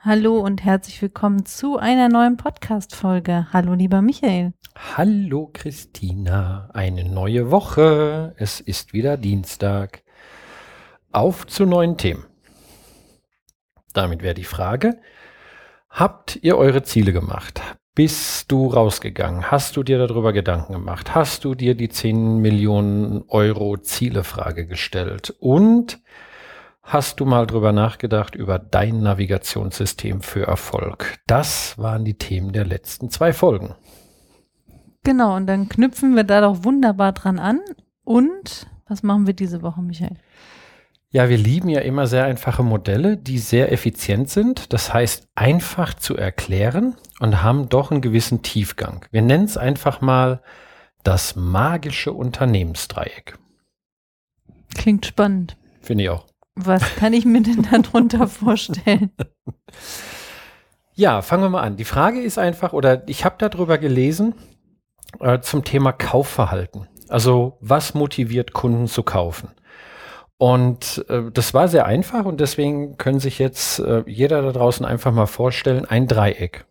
Hallo und herzlich willkommen zu einer neuen Podcast-Folge. Hallo, lieber Michael. Hallo, Christina. Eine neue Woche. Es ist wieder Dienstag. Auf zu neuen Themen. Damit wäre die Frage, habt ihr eure Ziele gemacht? Bist du rausgegangen? Hast du dir darüber Gedanken gemacht? Hast du dir die 10 Millionen Euro Zielefrage gestellt? Und hast du mal drüber nachgedacht über dein Navigationssystem für Erfolg? Das waren die Themen der letzten zwei Folgen. Genau, und dann knüpfen wir da doch wunderbar dran an. Und was machen wir diese Woche, Michael? Ja, wir lieben ja immer sehr einfache Modelle, die sehr effizient sind. Das heißt, einfach zu erklären und haben doch einen gewissen Tiefgang. Wir nennen es einfach mal das magische Unternehmensdreieck. Klingt spannend. Finde ich auch. Was kann ich mir denn darunter vorstellen? Ja, fangen wir mal an. Die Frage ist einfach, oder ich habe darüber gelesen äh, zum Thema Kaufverhalten. Also was motiviert Kunden zu kaufen? Und äh, das war sehr einfach und deswegen können sich jetzt äh, jeder da draußen einfach mal vorstellen, ein Dreieck.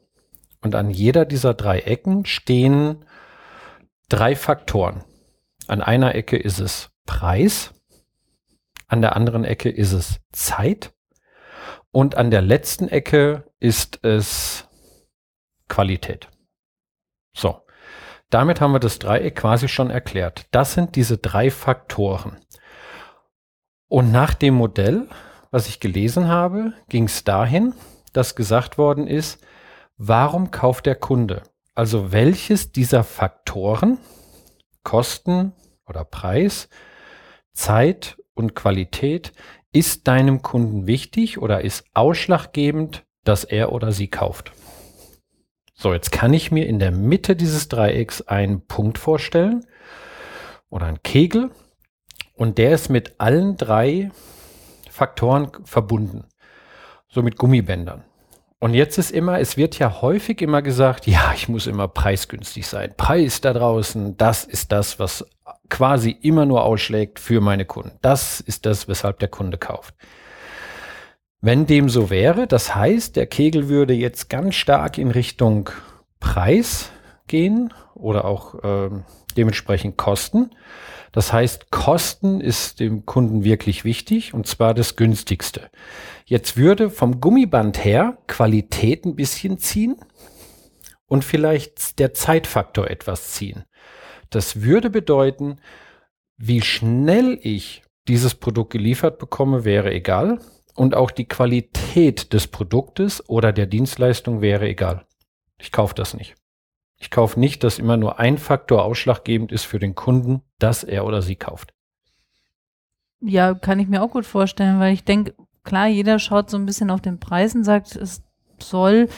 Und an jeder dieser drei Ecken stehen drei Faktoren. An einer Ecke ist es Preis, an der anderen Ecke ist es Zeit und an der letzten Ecke ist es Qualität. So, damit haben wir das Dreieck quasi schon erklärt. Das sind diese drei Faktoren. Und nach dem Modell, was ich gelesen habe, ging es dahin, dass gesagt worden ist, warum kauft der Kunde? Also welches dieser Faktoren, Kosten oder Preis, Zeit und Qualität, ist deinem Kunden wichtig oder ist ausschlaggebend, dass er oder sie kauft? So, jetzt kann ich mir in der Mitte dieses Dreiecks einen Punkt vorstellen oder einen Kegel und der ist mit allen drei Faktoren verbunden. So mit Gummibändern. Und jetzt ist immer, es wird ja häufig immer gesagt, ja, ich muss immer preisgünstig sein. Preis da draußen, das ist das, was quasi immer nur ausschlägt für meine Kunden. Das ist das, weshalb der Kunde kauft. Wenn dem so wäre, das heißt, der Kegel würde jetzt ganz stark in Richtung Preis gehen oder auch äh, dementsprechend Kosten. Das heißt, Kosten ist dem Kunden wirklich wichtig und zwar das günstigste. Jetzt würde vom Gummiband her Qualität ein bisschen ziehen und vielleicht der Zeitfaktor etwas ziehen. Das würde bedeuten, wie schnell ich dieses Produkt geliefert bekomme, wäre egal. Und auch die Qualität des Produktes oder der Dienstleistung wäre egal. Ich kaufe das nicht. Ich kaufe nicht, dass immer nur ein Faktor ausschlaggebend ist für den Kunden, dass er oder sie kauft. Ja, kann ich mir auch gut vorstellen, weil ich denke, klar, jeder schaut so ein bisschen auf den Preis und sagt, es soll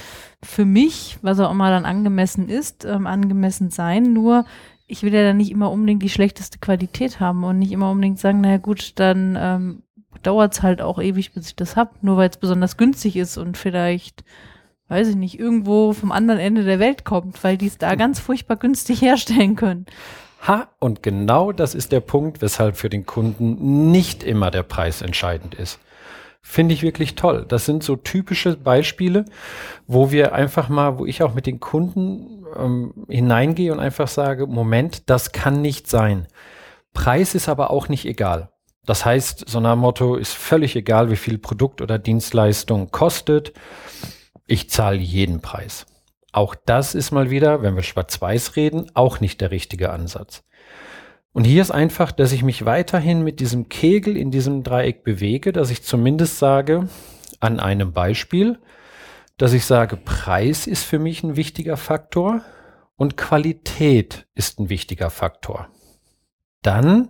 für mich, was auch immer dann angemessen ist, ähm, angemessen sein. Nur ich will ja dann nicht immer unbedingt die schlechteste Qualität haben und nicht immer unbedingt sagen, naja gut, dann ähm, dauert es halt auch ewig, bis ich das hab, nur weil es besonders günstig ist und vielleicht weiß ich nicht, irgendwo vom anderen Ende der Welt kommt, weil die es da ganz furchtbar günstig herstellen können. Ha, und genau das ist der Punkt, weshalb für den Kunden nicht immer der Preis entscheidend ist. Finde ich wirklich toll. Das sind so typische Beispiele, wo wir einfach mal, wo ich auch mit den Kunden ähm, hineingehe und einfach sage, Moment, das kann nicht sein. Preis ist aber auch nicht egal. Das heißt, so nach Motto ist völlig egal, wie viel Produkt oder Dienstleistung kostet ich zahle jeden Preis. Auch das ist mal wieder, wenn wir schwarz-weiß reden, auch nicht der richtige Ansatz. Und hier ist einfach, dass ich mich weiterhin mit diesem Kegel in diesem Dreieck bewege, dass ich zumindest sage, an einem Beispiel, dass ich sage, Preis ist für mich ein wichtiger Faktor und Qualität ist ein wichtiger Faktor. Dann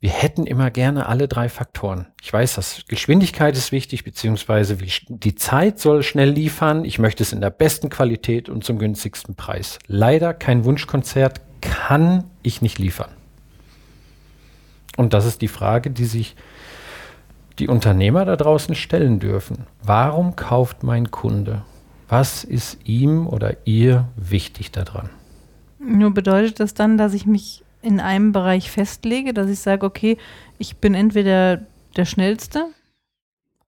wir hätten immer gerne alle drei Faktoren. Ich weiß, dass Geschwindigkeit ist wichtig, beziehungsweise die Zeit soll schnell liefern. Ich möchte es in der besten Qualität und zum günstigsten Preis. Leider kein Wunschkonzert kann ich nicht liefern. Und das ist die Frage, die sich die Unternehmer da draußen stellen dürfen. Warum kauft mein Kunde? Was ist ihm oder ihr wichtig daran? Nur bedeutet das dann, dass ich mich in einem Bereich festlege, dass ich sage, okay, ich bin entweder der Schnellste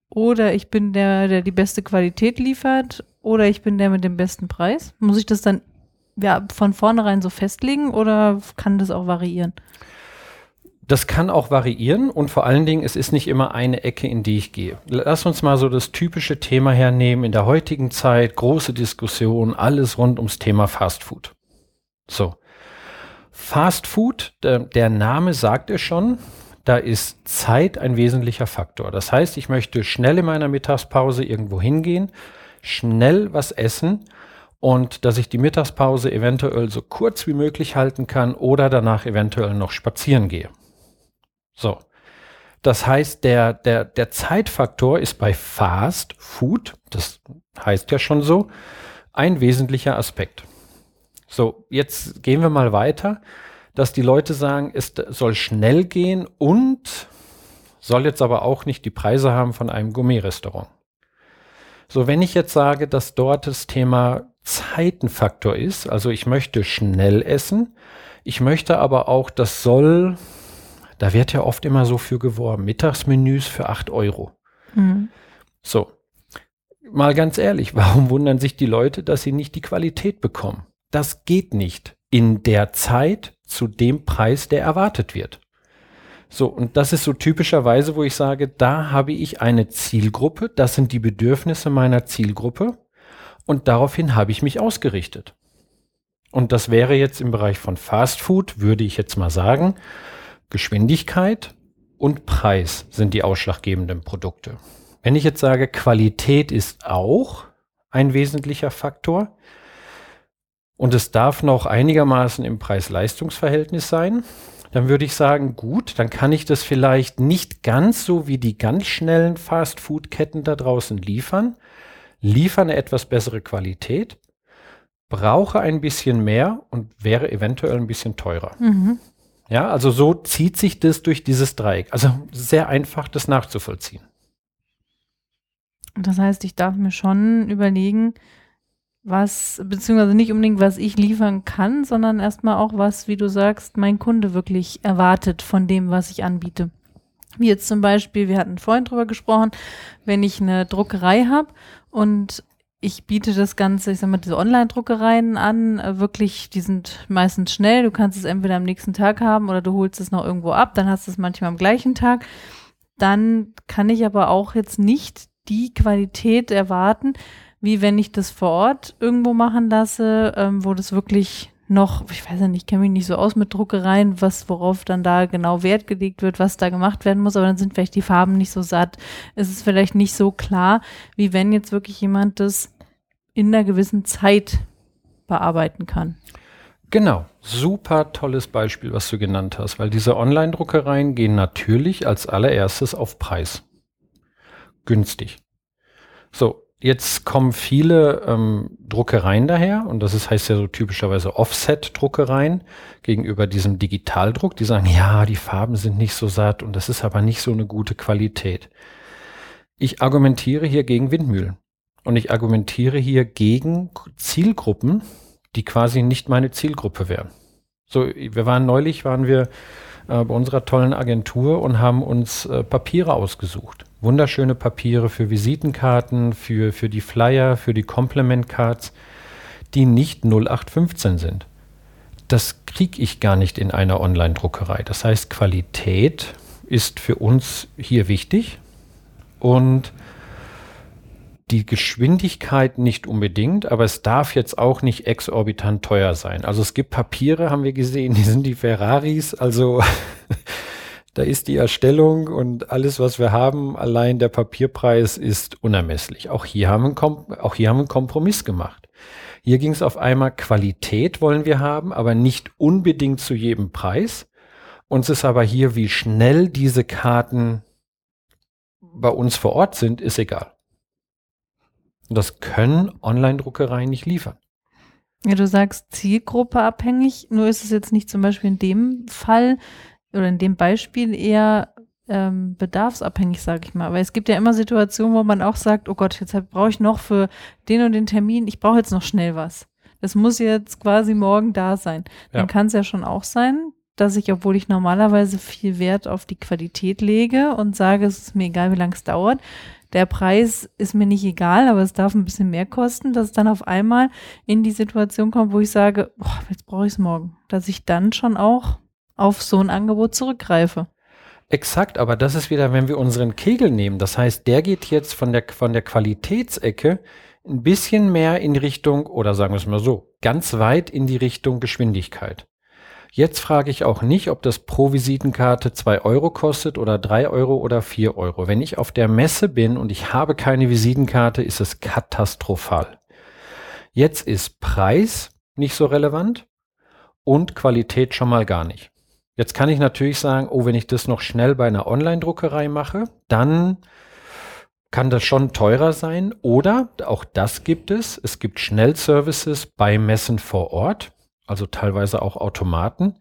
oder ich bin der, der die beste Qualität liefert oder ich bin der mit dem besten Preis. Muss ich das dann ja, von vornherein so festlegen oder kann das auch variieren? Das kann auch variieren und vor allen Dingen, es ist nicht immer eine Ecke, in die ich gehe. Lass uns mal so das typische Thema hernehmen. In der heutigen Zeit große Diskussion, alles rund ums Thema Fast Food. So. Fast Food, der, Name sagt es schon, da ist Zeit ein wesentlicher Faktor. Das heißt, ich möchte schnell in meiner Mittagspause irgendwo hingehen, schnell was essen und dass ich die Mittagspause eventuell so kurz wie möglich halten kann oder danach eventuell noch spazieren gehe. So. Das heißt, der, der, der Zeitfaktor ist bei Fast Food, das heißt ja schon so, ein wesentlicher Aspekt. So, jetzt gehen wir mal weiter, dass die Leute sagen, es soll schnell gehen und soll jetzt aber auch nicht die Preise haben von einem Gourmet-Restaurant. So, wenn ich jetzt sage, dass dort das Thema Zeitenfaktor ist, also ich möchte schnell essen, ich möchte aber auch, das soll, da wird ja oft immer so für geworben, Mittagsmenüs für 8 Euro. Mhm. So, mal ganz ehrlich, warum wundern sich die Leute, dass sie nicht die Qualität bekommen? Das geht nicht in der Zeit zu dem Preis, der erwartet wird. So, und das ist so typischerweise, wo ich sage, da habe ich eine Zielgruppe, das sind die Bedürfnisse meiner Zielgruppe und daraufhin habe ich mich ausgerichtet. Und das wäre jetzt im Bereich von Fast Food, würde ich jetzt mal sagen, Geschwindigkeit und Preis sind die ausschlaggebenden Produkte. Wenn ich jetzt sage, Qualität ist auch ein wesentlicher Faktor, und es darf noch einigermaßen im Preis-Leistungs-Verhältnis sein, dann würde ich sagen, gut, dann kann ich das vielleicht nicht ganz so wie die ganz schnellen Fast-Food-Ketten da draußen liefern, liefern eine etwas bessere Qualität, brauche ein bisschen mehr und wäre eventuell ein bisschen teurer. Mhm. Ja, also so zieht sich das durch dieses Dreieck. Also sehr einfach, das nachzuvollziehen. Das heißt, ich darf mir schon überlegen, was, beziehungsweise nicht unbedingt, was ich liefern kann, sondern erstmal auch was, wie du sagst, mein Kunde wirklich erwartet von dem, was ich anbiete. Wie jetzt zum Beispiel, wir hatten vorhin drüber gesprochen, wenn ich eine Druckerei habe und ich biete das Ganze, ich sag mal, diese Online-Druckereien an, äh, wirklich, die sind meistens schnell. Du kannst es entweder am nächsten Tag haben oder du holst es noch irgendwo ab, dann hast du es manchmal am gleichen Tag. Dann kann ich aber auch jetzt nicht die Qualität erwarten, wie wenn ich das vor Ort irgendwo machen lasse, ähm, wo das wirklich noch, ich weiß ja nicht, ich kenne mich nicht so aus mit Druckereien, was, worauf dann da genau Wert gelegt wird, was da gemacht werden muss, aber dann sind vielleicht die Farben nicht so satt. Es ist vielleicht nicht so klar, wie wenn jetzt wirklich jemand das in einer gewissen Zeit bearbeiten kann. Genau, super tolles Beispiel, was du genannt hast, weil diese Online-Druckereien gehen natürlich als allererstes auf Preis. Günstig. So, Jetzt kommen viele ähm, Druckereien daher und das ist, heißt ja so typischerweise Offset-Druckereien gegenüber diesem Digitaldruck. Die sagen, ja, die Farben sind nicht so satt und das ist aber nicht so eine gute Qualität. Ich argumentiere hier gegen Windmühlen und ich argumentiere hier gegen Zielgruppen, die quasi nicht meine Zielgruppe wären. So, wir waren neulich, waren wir äh, bei unserer tollen Agentur und haben uns äh, Papiere ausgesucht wunderschöne Papiere für Visitenkarten, für, für die Flyer, für die Compliment Cards, die nicht 0815 sind. Das kriege ich gar nicht in einer Online-Druckerei. Das heißt, Qualität ist für uns hier wichtig und die Geschwindigkeit nicht unbedingt, aber es darf jetzt auch nicht exorbitant teuer sein. Also es gibt Papiere, haben wir gesehen, die sind die Ferraris, also Da ist die Erstellung und alles, was wir haben, allein der Papierpreis ist unermesslich. Auch hier haben wir, einen Kompromiss gemacht. Hier ging es auf einmal, Qualität wollen wir haben, aber nicht unbedingt zu jedem Preis. Uns ist aber hier, wie schnell diese Karten bei uns vor Ort sind, ist egal. Das können Online-Druckereien nicht liefern. Ja, du sagst Zielgruppe abhängig, nur ist es jetzt nicht zum Beispiel in dem Fall oder in dem Beispiel eher ähm, bedarfsabhängig, sage ich mal. Weil es gibt ja immer Situationen, wo man auch sagt, oh Gott, jetzt brauche ich noch für den und den Termin, ich brauche jetzt noch schnell was. Das muss jetzt quasi morgen da sein. Ja. Dann kann es ja schon auch sein, dass ich, obwohl ich normalerweise viel Wert auf die Qualität lege und sage, es ist mir egal, wie lange es dauert, der Preis ist mir nicht egal, aber es darf ein bisschen mehr kosten, dass es dann auf einmal in die Situation kommt, wo ich sage, boah, jetzt brauche ich es morgen, dass ich dann schon auch auf so ein Angebot zurückgreife. Exakt, aber das ist wieder, wenn wir unseren Kegel nehmen. Das heißt, der geht jetzt von der, von der Qualitätsecke ein bisschen mehr in Richtung, oder sagen wir es mal so, ganz weit in die Richtung Geschwindigkeit. Jetzt frage ich auch nicht, ob das pro Visitenkarte zwei Euro kostet oder drei Euro oder vier Euro. Wenn ich auf der Messe bin und ich habe keine Visitenkarte, ist es katastrophal. Jetzt ist Preis nicht so relevant und Qualität schon mal gar nicht. Jetzt kann ich natürlich sagen, oh, wenn ich das noch schnell bei einer Online-Druckerei mache, dann kann das schon teurer sein. Oder, auch das gibt es, es gibt Schnellservices bei Messen vor Ort also teilweise auch Automaten.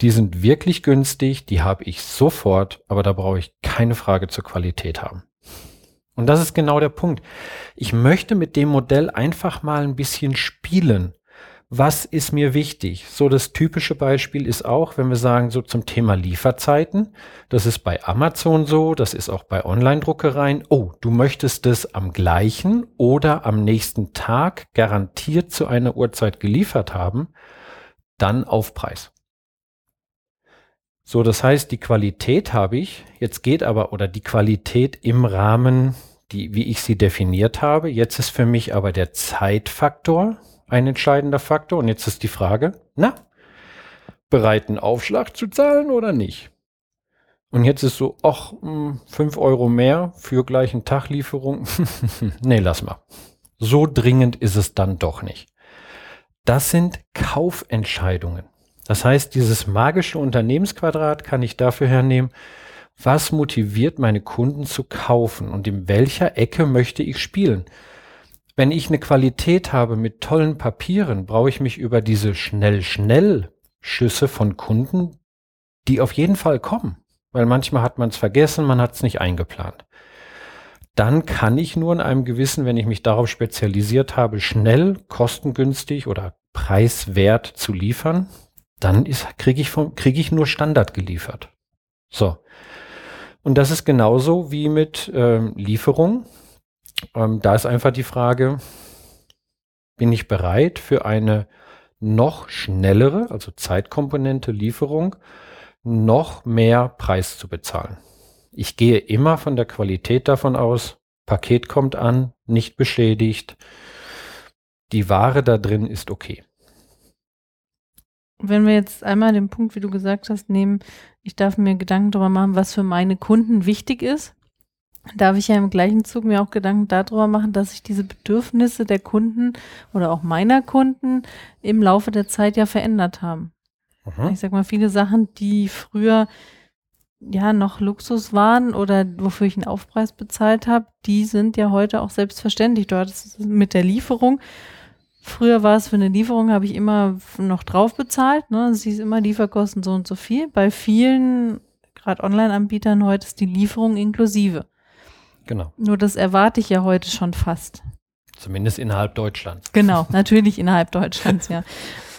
Die sind wirklich günstig, die habe ich sofort, aber da brauche ich keine Frage zur Qualität haben. Und das ist genau der Punkt. Ich möchte mit dem Modell einfach mal ein bisschen spielen. Was ist mir wichtig? So das typische Beispiel ist auch, wenn wir sagen, so zum Thema Lieferzeiten. Das ist bei Amazon so, das ist auch bei Online-Druckereien. Oh, du möchtest es am gleichen oder am nächsten Tag garantiert zu einer Uhrzeit geliefert haben dann Aufpreis. So, das heißt, die Qualität habe ich, jetzt geht aber, oder die Qualität im Rahmen, die, wie ich sie definiert habe. Jetzt ist für mich aber der Zeitfaktor ein entscheidender Faktor. Und jetzt ist die Frage, na, bereiten Aufschlag zu zahlen oder nicht? Und jetzt ist so, ach, 5 hm, Euro mehr für gleichen Taglieferung. nee, lass mal. So dringend ist es dann doch nicht. Das sind Kaufentscheidungen. Das heißt, dieses magische Unternehmensquadrat kann ich dafür hernehmen, was motiviert meine Kunden zu kaufen und in welcher Ecke möchte ich spielen. Wenn ich eine Qualität habe mit tollen Papieren, brauche ich mich über diese Schnell-Schnell-Schüsse von Kunden, die auf jeden Fall kommen. Weil manchmal hat man es vergessen, man hat es nicht eingeplant dann kann ich nur in einem gewissen, wenn ich mich darauf spezialisiert habe, schnell, kostengünstig oder preiswert zu liefern, dann kriege ich, krieg ich nur Standard geliefert. So. Und das ist genauso wie mit ähm, Lieferung. Ähm, da ist einfach die Frage, bin ich bereit für eine noch schnellere, also Zeitkomponente Lieferung, noch mehr Preis zu bezahlen? Ich gehe immer von der Qualität davon aus, Paket kommt an, nicht beschädigt, die Ware da drin ist okay. Wenn wir jetzt einmal den Punkt, wie du gesagt hast, nehmen, ich darf mir Gedanken darüber machen, was für meine Kunden wichtig ist, darf ich ja im gleichen Zug mir auch Gedanken darüber machen, dass sich diese Bedürfnisse der Kunden oder auch meiner Kunden im Laufe der Zeit ja verändert haben. Mhm. Ich sag mal, viele Sachen, die früher ja noch Luxus waren oder wofür ich einen Aufpreis bezahlt habe, die sind ja heute auch selbstverständlich. Du hattest mit der Lieferung. Früher war es für eine Lieferung, habe ich immer noch drauf bezahlt. Ne? Sie ist immer Lieferkosten so und so viel. Bei vielen, gerade Online-Anbietern, heute ist die Lieferung inklusive. Genau. Nur das erwarte ich ja heute schon fast. Zumindest innerhalb Deutschlands. Genau, natürlich innerhalb Deutschlands, ja.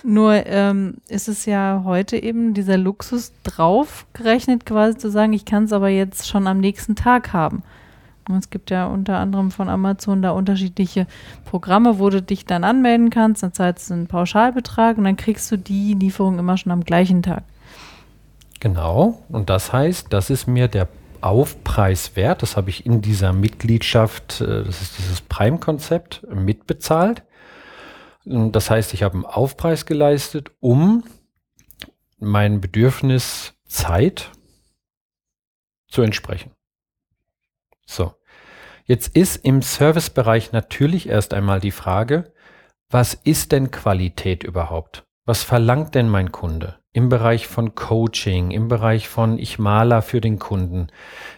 Nur ähm, ist es ja heute eben dieser Luxus draufgerechnet, quasi zu sagen, ich kann es aber jetzt schon am nächsten Tag haben. Und es gibt ja unter anderem von Amazon da unterschiedliche Programme, wo du dich dann anmelden kannst, dann zahlst du einen Pauschalbetrag und dann kriegst du die Lieferung immer schon am gleichen Tag. Genau, und das heißt, das ist mir der Aufpreis wert. Das habe ich in dieser Mitgliedschaft, äh, das ist dieses Prime-Konzept, mitbezahlt. Das heißt, ich habe einen Aufpreis geleistet, um mein Bedürfnis Zeit zu entsprechen. So. Jetzt ist im Servicebereich natürlich erst einmal die Frage, was ist denn Qualität überhaupt? Was verlangt denn mein Kunde? Im Bereich von Coaching, im Bereich von ich maler für den Kunden,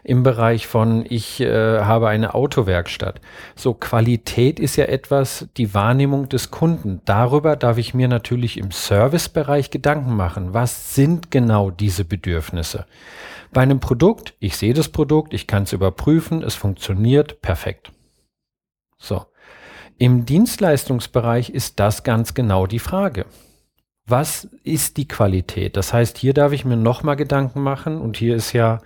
im Bereich von ich äh, habe eine Autowerkstatt. So Qualität ist ja etwas, die Wahrnehmung des Kunden. Darüber darf ich mir natürlich im Servicebereich Gedanken machen. Was sind genau diese Bedürfnisse? Bei einem Produkt, ich sehe das Produkt, ich kann es überprüfen, es funktioniert perfekt. So. Im Dienstleistungsbereich ist das ganz genau die Frage was ist die Qualität? Das heißt, hier darf ich mir nochmal Gedanken machen und hier ist ja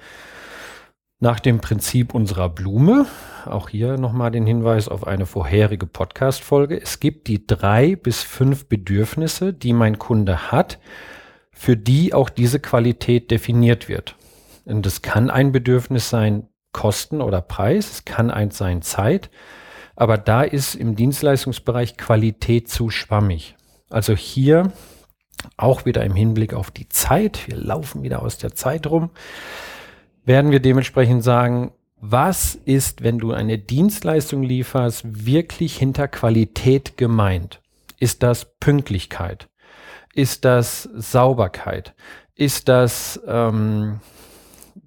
nach dem Prinzip unserer Blume, auch hier nochmal den Hinweis auf eine vorherige Podcast-Folge. Es gibt die drei bis fünf Bedürfnisse, die mein Kunde hat, für die auch diese Qualität definiert wird. Und es kann ein Bedürfnis sein, Kosten oder Preis, es kann eins sein, Zeit, aber da ist im Dienstleistungsbereich Qualität zu schwammig. Also hier auch wieder im Hinblick auf die Zeit, wir laufen wieder aus der Zeit rum, werden wir dementsprechend sagen, was ist, wenn du eine Dienstleistung lieferst, wirklich hinter Qualität gemeint? Ist das Pünktlichkeit? Ist das Sauberkeit? Ist das, ähm,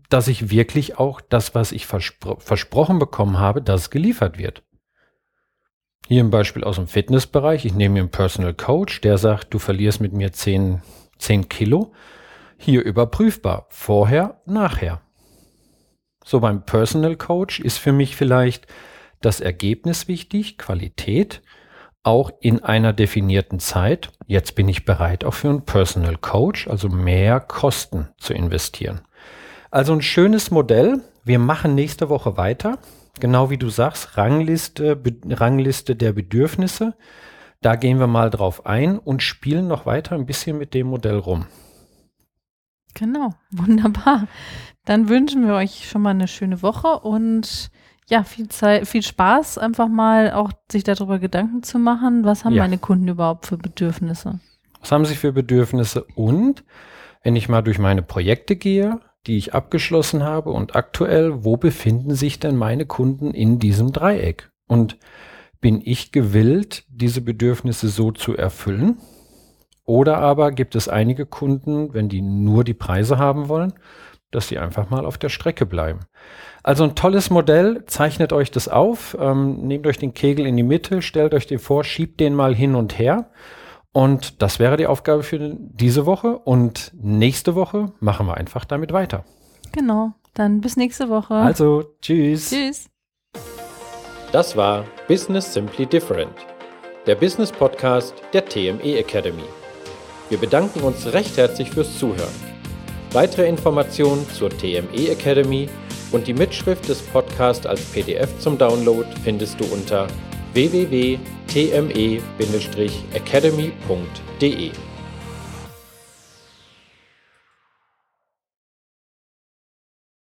dass ich wirklich auch das, was ich verspro versprochen bekommen habe, dass geliefert wird? Hier ein Beispiel aus dem Fitnessbereich. Ich nehme mir einen Personal Coach, der sagt, du verlierst mit mir 10, 10 Kilo. Hier überprüfbar. Vorher, nachher. So beim Personal Coach ist für mich vielleicht das Ergebnis wichtig, Qualität, auch in einer definierten Zeit. Jetzt bin ich bereit, auch für einen Personal Coach, also mehr Kosten zu investieren. Also ein schönes Modell. Wir machen nächste Woche weiter genau wie du sagst, Rangliste, Be Rangliste der Bedürfnisse. Da gehen wir mal drauf ein und spielen noch weiter ein bisschen mit dem Modell rum. Genau, wunderbar. Dann wünschen wir euch schon mal eine schöne Woche und ja, viel Zeit, viel Spaß, einfach mal auch sich darüber Gedanken zu machen, was haben ja. meine Kunden überhaupt für Bedürfnisse? Was haben sie für Bedürfnisse? Und wenn ich mal durch meine Projekte gehe, die ich abgeschlossen habe und aktuell, wo befinden sich denn meine Kunden in diesem Dreieck? Und bin ich gewillt, diese Bedürfnisse so zu erfüllen? Oder aber gibt es einige Kunden, wenn die nur die Preise haben wollen, dass sie einfach mal auf der Strecke bleiben. Also ein tolles Modell, zeichnet euch das auf, ähm, nehmt euch den Kegel in die Mitte, stellt euch den vor, schiebt den mal hin und her und das wäre die Aufgabe für diese Woche. Und nächste Woche machen wir einfach damit weiter. Genau. Dann bis nächste Woche. Also, tschüss. Tschüss. Das war Business Simply Different, der Business Podcast der TME Academy. Wir bedanken uns recht herzlich fürs Zuhören. Weitere Informationen zur TME Academy und die Mitschrift des Podcasts als PDF zum Download findest du unter www.tme-academy.de